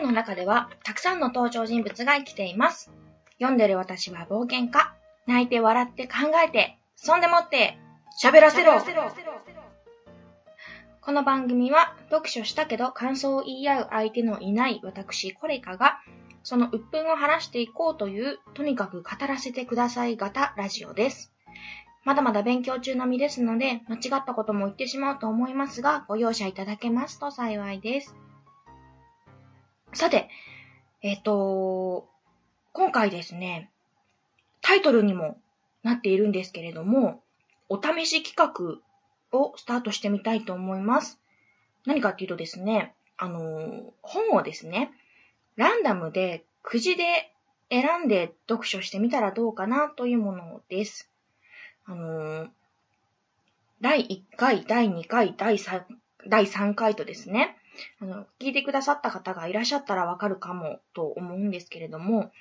の中ではたくさんの登場人物が生きています。読んでる私は冒険家。泣いて笑って考えて、そんでもって喋らせろこの番組は読書したけど感想を言い合う相手のいない私コレカがその鬱憤を晴らしていこうというとにかく語らせてください型ラジオです。まだまだ勉強中の身ですので間違ったことも言ってしまうと思いますがご容赦いただけますと幸いです。さて、えっ、と、今回ですね、タイトルにもなっているんですけれども、お試し企画をスタートしてみたいと思います。何かっていうとですね、あの、本をですね、ランダムでくじで選んで読書してみたらどうかなというものです。あの、第1回、第2回、第3、第3回とですね、あの、聞いてくださった方がいらっしゃったらわかるかもと思うんですけれども、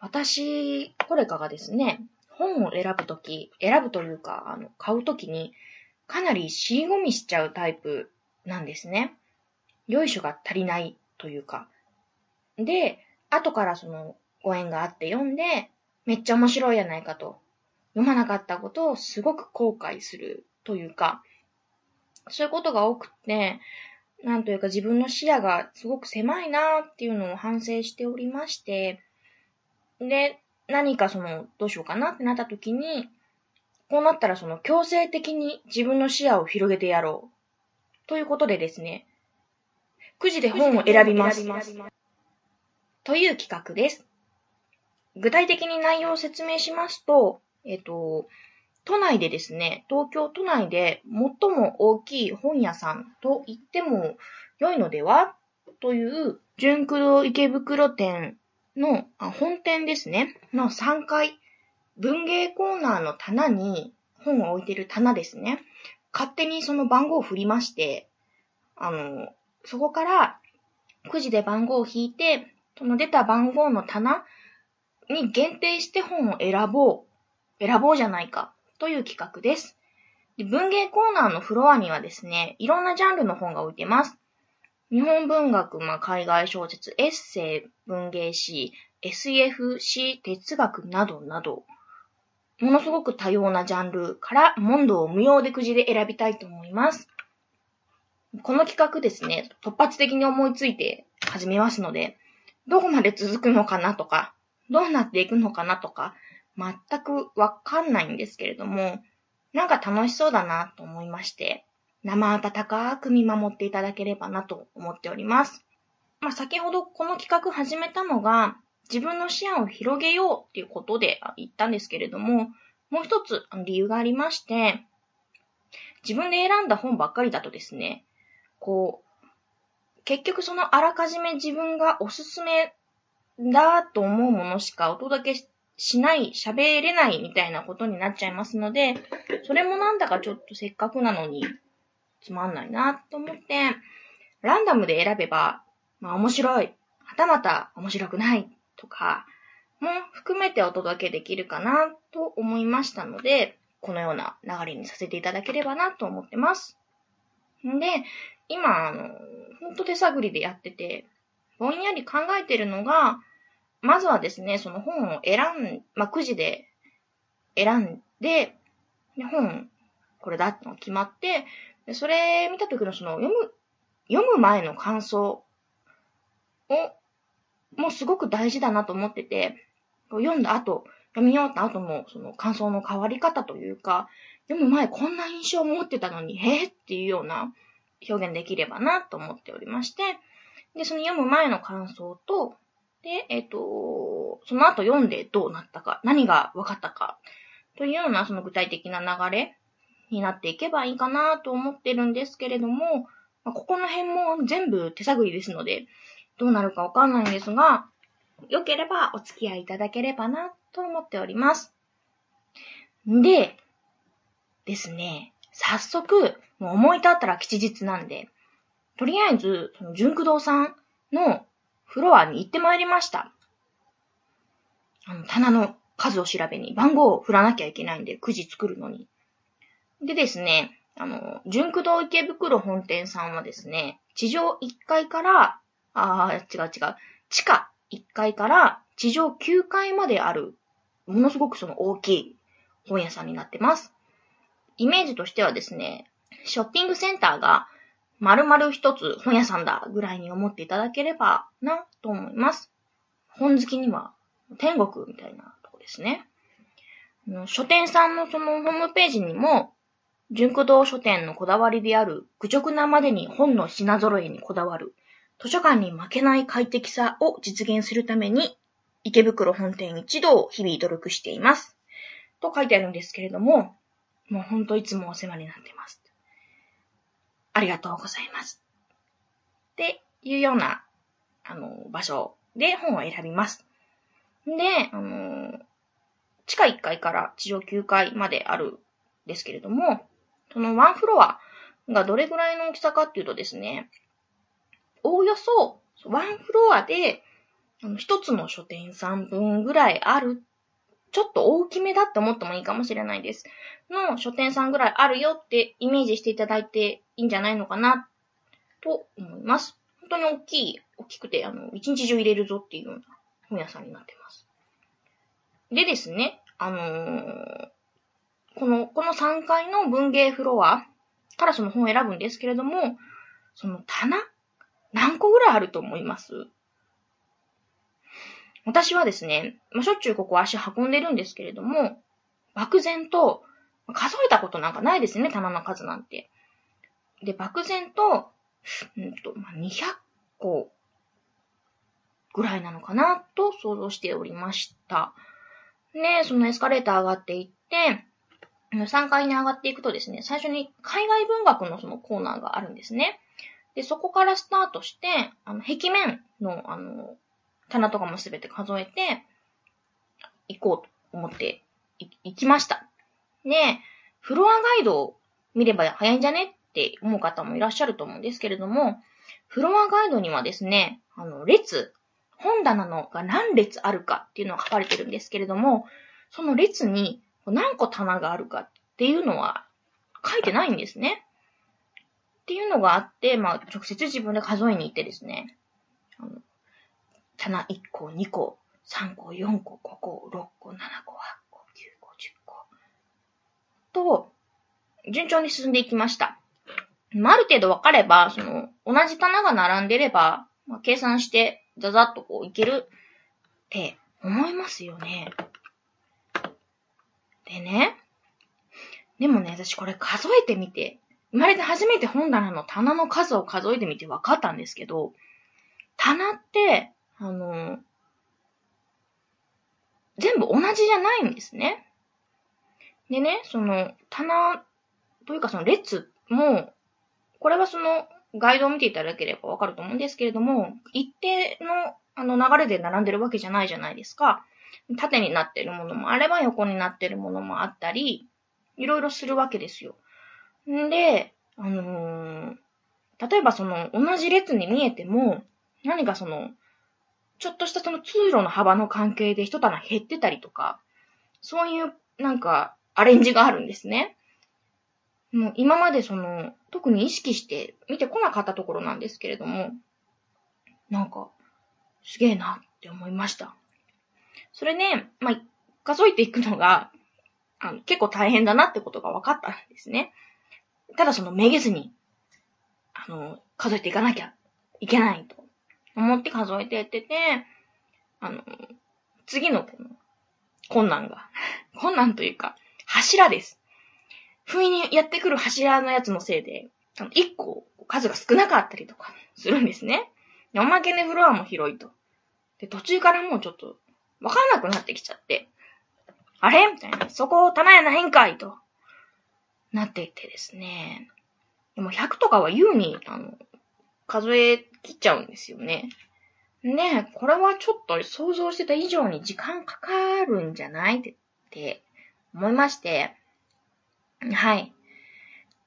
私、コレカがですね、本を選ぶとき、選ぶというか、あの、買うときに、かなり尻込みしちゃうタイプなんですね。よいしょが足りないというか。で、後からそのご縁があって読んで、めっちゃ面白いやないかと。読まなかったことをすごく後悔するというか、そういうことが多くて、なんというか自分の視野がすごく狭いなっていうのを反省しておりまして、で、何かその、どうしようかなってなった時に、こうなったらその強制的に自分の視野を広げてやろう。ということでですね、くじで本を選びます。という企画です。具体的に内容を説明しますと、えっと、都内でですね、東京都内で最も大きい本屋さんと言っても良いのではという、純駆動池袋店の本店ですね、の3階、文芸コーナーの棚に本を置いてる棚ですね。勝手にその番号を振りまして、あの、そこからくじで番号を引いて、その出た番号の棚に限定して本を選ぼう。選ぼうじゃないか。という企画です。で文芸コーナーのフロアにはですね、いろんなジャンルの本が置いてます。日本文学、まあ、海外小説、エッセイ、文芸誌、SF 詩、哲学などなど、ものすごく多様なジャンルから問答を無用でくじで選びたいと思います。この企画ですね、突発的に思いついて始めますので、どこまで続くのかなとか、どうなっていくのかなとか、全くわかんないんですけれども、なんか楽しそうだなと思いまして、生温かく見守っていただければなと思っております。まあ、先ほどこの企画始めたのが、自分の視野を広げようっていうことで言ったんですけれども、もう一つ理由がありまして、自分で選んだ本ばっかりだとですね、こう、結局そのあらかじめ自分がおすすめだと思うものしかお届けししない、喋れないみたいなことになっちゃいますので、それもなんだかちょっとせっかくなのにつまんないなと思って、ランダムで選べば、まあ面白い、はたまた面白くないとかも含めてお届けできるかなと思いましたので、このような流れにさせていただければなと思ってます。んで、今、あの、ほんと手探りでやってて、ぼんやり考えてるのが、まずはですね、その本を選ん、まあ、くじで選んで、で本、これだってのが決まって、でそれ見た時のその読む、読む前の感想を、もうすごく大事だなと思ってて、読んだ後、読み終わった後のその感想の変わり方というか、読む前こんな印象を持ってたのに、へえっていうような表現できればなと思っておりまして、で、その読む前の感想と、で、えっ、と、その後読んでどうなったか、何が分かったか、というようなその具体的な流れになっていけばいいかなと思ってるんですけれども、まあここの辺も全部手探りですので、どうなるかわかんないんですが、良ければお付き合いいただければなと思っております。んで、ですね、早速、もう思い立ったら吉日なんで、とりあえず、その純駆動さんのフロアに行ってまいりました。あの、棚の数を調べに、番号を振らなきゃいけないんで、くじ作るのに。でですね、あの、純駆動池袋本店さんはですね、地上1階からあー、違う違う。地下1階から地上9階まである、ものすごくその大きい本屋さんになってます。イメージとしてはですね、ショッピングセンターが丸々一つ本屋さんだぐらいに思っていただければなと思います。本好きには天国みたいなとこですね。書店さんのそのホームページにも、純駆動書店のこだわりである愚直なまでに本の品揃えにこだわる図書館に負けない快適さを実現するために池袋本店一同日々努力しています。と書いてあるんですけれども、もうほんといつもお世話になってます。ありがとうございます。っていうような、あの、場所で本を選びます。で、あの、地下1階から地上9階まであるんですけれども、そのワンフロアがどれぐらいの大きさかっていうとですね、おおよそワンフロアで一つの書店さん分ぐらいある、ちょっと大きめだって思ってもいいかもしれないです。の書店さんぐらいあるよってイメージしていただいていいんじゃないのかな、と思います。本当に大きい、大きくて、あの、一日中入れるぞっていうような本屋さんになってます。でですね、あのー、この、この3階の文芸フロアからその本を選ぶんですけれども、その棚何個ぐらいあると思います？私はですね、まあ、しょっちゅうここ足運んでるんですけれども、漠然と、数えたことなんかないですね、棚の数なんて。で、漠然と、うんと、まあ、200個ぐらいなのかなと想像しておりました。で、そのエスカレーター上がっていって、3階に上がっていくとですね、最初に海外文学のそのコーナーがあるんですね。で、そこからスタートして、あの、壁面の、あの、棚とかもすべて数えて、行こうと思って行きました。で、フロアガイドを見れば早いんじゃねって思う方もいらっしゃると思うんですけれども、フロアガイドにはですね、あの、列、本棚のが何列あるかっていうのが書かれてるんですけれども、その列に何個棚があるかっていうのは書いてないんですね。っていうのがあって、まあ、直接自分で数えに行ってですね、棚1個、2個、3個、4個、5個、6個、7個、8個、9個、10個。と、順調に進んでいきました。あ、ある程度分かれば、その、同じ棚が並んでれば、まあ、計算して、ざざっとこう、いけるって思いますよね。でね。でもね、私これ数えてみて、生まれて初めて本棚の棚の数を数えてみて分かったんですけど、棚って、あの、全部同じじゃないんですね。でね、その、棚というかその列も、これはその、ガイドを見ていただければわかると思うんですけれども、一定のあの流れで並んでるわけじゃないじゃないですか。縦になってるものもあれば横になってるものもあったり、いろいろするわけですよ。んで、あのー、例えばその同じ列に見えても、何かその、ちょっとしたその通路の幅の関係で一棚減ってたりとか、そういうなんかアレンジがあるんですね。もう今までその、特に意識して見てこなかったところなんですけれども、なんか、すげえなって思いました。それね、まあ、数えていくのが、あの結構大変だなってことが分かったんですね。ただそのめげずに、あの、数えていかなきゃいけないと思って数えてやってて、あの、次のこの困難が、困難というか、柱です。不意にやってくる柱のやつのせいで、あの、一個数が少なかったりとかするんですね。おまけでフロアも広いと。で、途中からもうちょっと、わかんなくなってきちゃって、あれ？みたいな、そこを棚やないんかいと、なっていてですね。でも100とかは優に、あの、数え切っちゃうんですよね。ねえこれはちょっと想像してた以上に時間かかるんじゃないって思いまして、はい。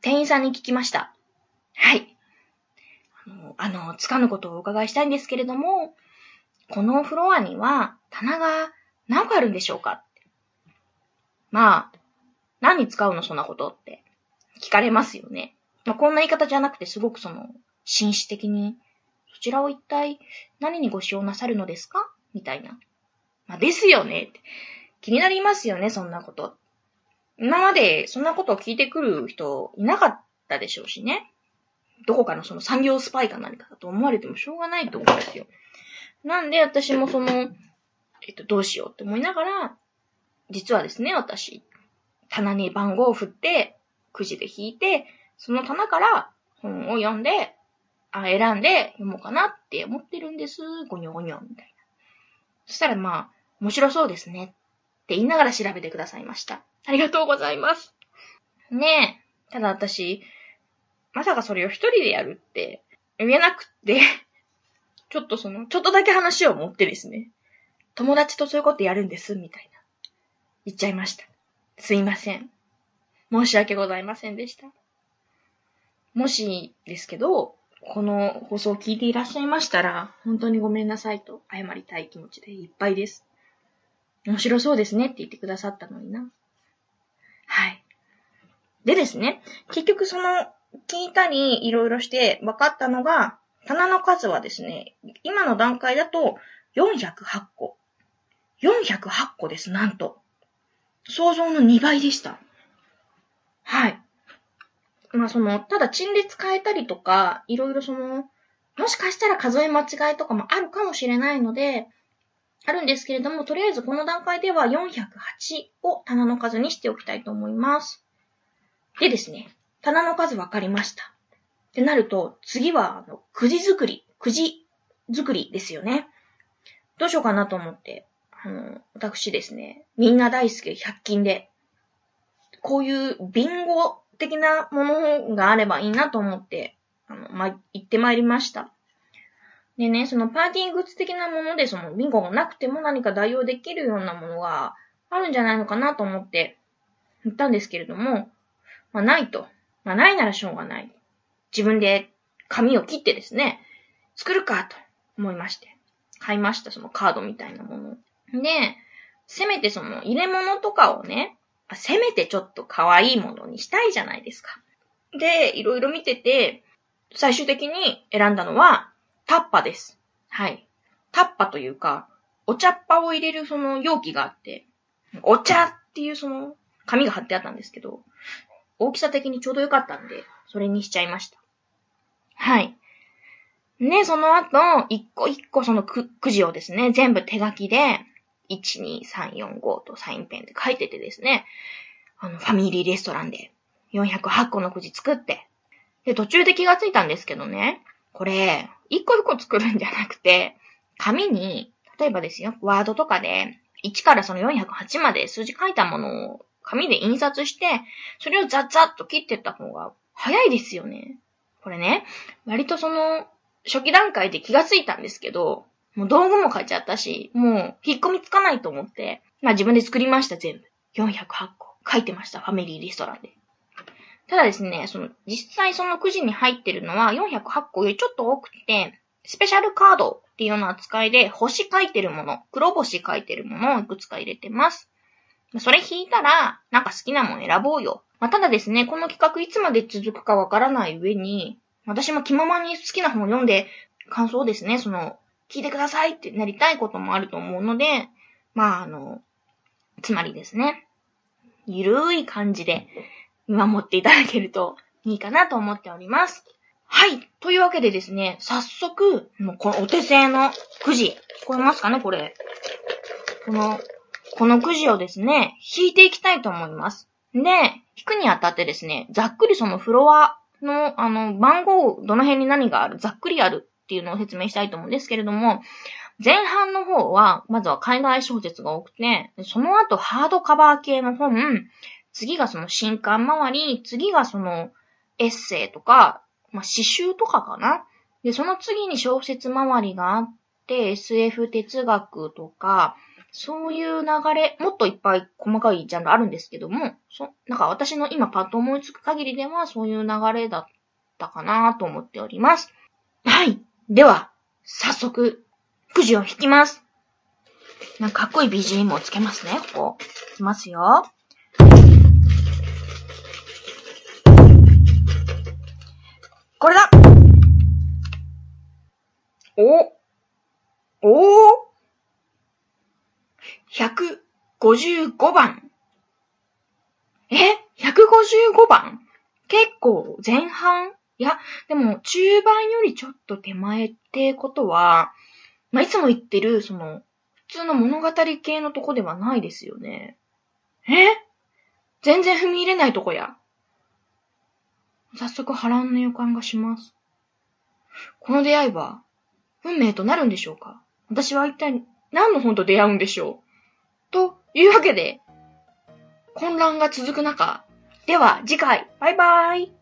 店員さんに聞きました。はい。あの、あの、つかぬことをお伺いしたいんですけれども、このフロアには棚が何個あるんでしょうか？まあ、何に使うの？そんなことって聞かれますよね。まあ、こんな言い方じゃなくてすごくその、紳士的にそちらを一体何にご使用なさるのですか？みたいな。まあ、ですよねって。気になりますよね、そんなこと。今までそんなことを聞いてくる人いなかったでしょうしね。どこかのその産業スパイか何かだと思われてもしょうがないと思うんですよ。なんで私もその、えっと、どうしようって思いながら、実はですね、私、棚に番号を振って、くじで引いて、その棚から本を読んで、あ、選んで読もうかなって思ってるんです。ゴニョゴニョみたいな。そしたらまあ、面白そうですねって言いながら調べてくださいました。ありがとうございます。ねえ。ただ私、まさかそれを一人でやるって言えなくってちょっとその、ちょっとだけ話を持ってですね、友達とそういうことやるんです、みたいな。言っちゃいました。すいません。申し訳ございませんでした。もしですけど、この放送を聞いていらっしゃいましたら、本当にごめんなさいと謝りたい気持ちでいっぱいです。面白そうですねって言ってくださったのにな。はい。でですね、結局その、聞いたりいろいろして分かったのが、棚の数はですね、今の段階だと408個。408個です、なんと。想像の2倍でした。はい。まあその、ただ陳列変えたりとか、いろいろその、もしかしたら数え間違いとかもあるかもしれないので、あるんですけれども、とりあえずこの段階では408を棚の数にしておきたいと思います。でですね、棚の数分かりました。ってなると、次は、あの、くじ作り、くじ作りですよね。どうしようかなと思って、あの、私ですね、みんな大好き100均で、こういうビンゴ的なものがあればいいなと思って、あの、ま、行ってまいりました。でね、そのパーティーグッズ的なもので、そのビンゴがなくても何か代用できるようなものがあるんじゃないのかなと思って行ったんですけれども、まあないと。まあないならしょうがない。自分で紙を切ってですね、作るかと思いまして、買いました、そのカードみたいなもの。で、せめてその入れ物とかをね、せめてちょっと可愛いものにしたいじゃないですか。で、いろいろ見てて、最終的に選んだのは、タッパです。はい。タッパというか、お茶っ葉を入れるその容器があって、お茶っていうその紙が貼ってあったんですけど、大きさ的にちょうどよかったんで、それにしちゃいました。はい。ね、その後、一個一個そのく、くじをですね、全部手書きで、1、2、3、4、5とサインペンで書いててですね、あの、ファミリーレストランで408個のくじ作って、で、途中で気がついたんですけどね、これ、一個一個作るんじゃなくて、紙に、例えばですよ、ワードとかで、1からその408まで数字書いたものを紙で印刷して、それをザッザッと切ってった方が早いですよね。これね、割とその、初期段階で気がついたんですけど、もう道具も買っちゃったし、もう引っ込みつかないと思って、まあ自分で作りました、全部。408個。書いてました、ファミリーレストランで。ただですね、その、実際そのくじに入ってるのは408個よりちょっと多くて、スペシャルカードっていうような扱いで星書いてるもの、黒星書いてるものをいくつか入れてます。それ引いたら、なんか好きなもの選ぼうよ。まあ、ただですね、この企画いつまで続くかわからない上に、私も気ままに好きな本を読んで、感想ですね、その、聞いてくださいってなりたいこともあると思うので、まあ、あの、つまりですね、ゆるい感じで見守っていただけるといいかなと思っております。はい。というわけでですね、早速、もうこのお手製のくじ、聞こえますかねこれ。この、このくじをですね、引いていきたいと思います。で、引くにあたってですね、ざっくりそのフロアの、あの、番号、どの辺に何がある、ざっくりあるっていうのを説明したいと思うんですけれども、前半の方は、まずは海外小説が多くて、その後ハードカバー系の本、次がその新刊周り、次がそのエッセイとか、まあ、詩集とかかな。で、その次に小説周りがあって、SF 哲学とか、そういう流れ、もっといっぱい細かいジャンルあるんですけども、そ、なんか私の今パッと思いつく限りではそういう流れだったかなと思っております。はい。では、早速、くじを引きます。なんかかっこいい BGM をつけますね、ここ。いきますよ。これだお、お !155 番。え ?155 番？結構前半？いや、でも中盤よりちょっと手前ってことは、まあ、いつも言ってる、その、普通の物語系のとこではないですよね。え？全然踏み入れないとこや。早速波乱の予感がします。この出会いは、運命となるんでしょうか？私は一体何の本と出会うんでしょう？というわけで、混乱が続く中、では次回、バイバーイ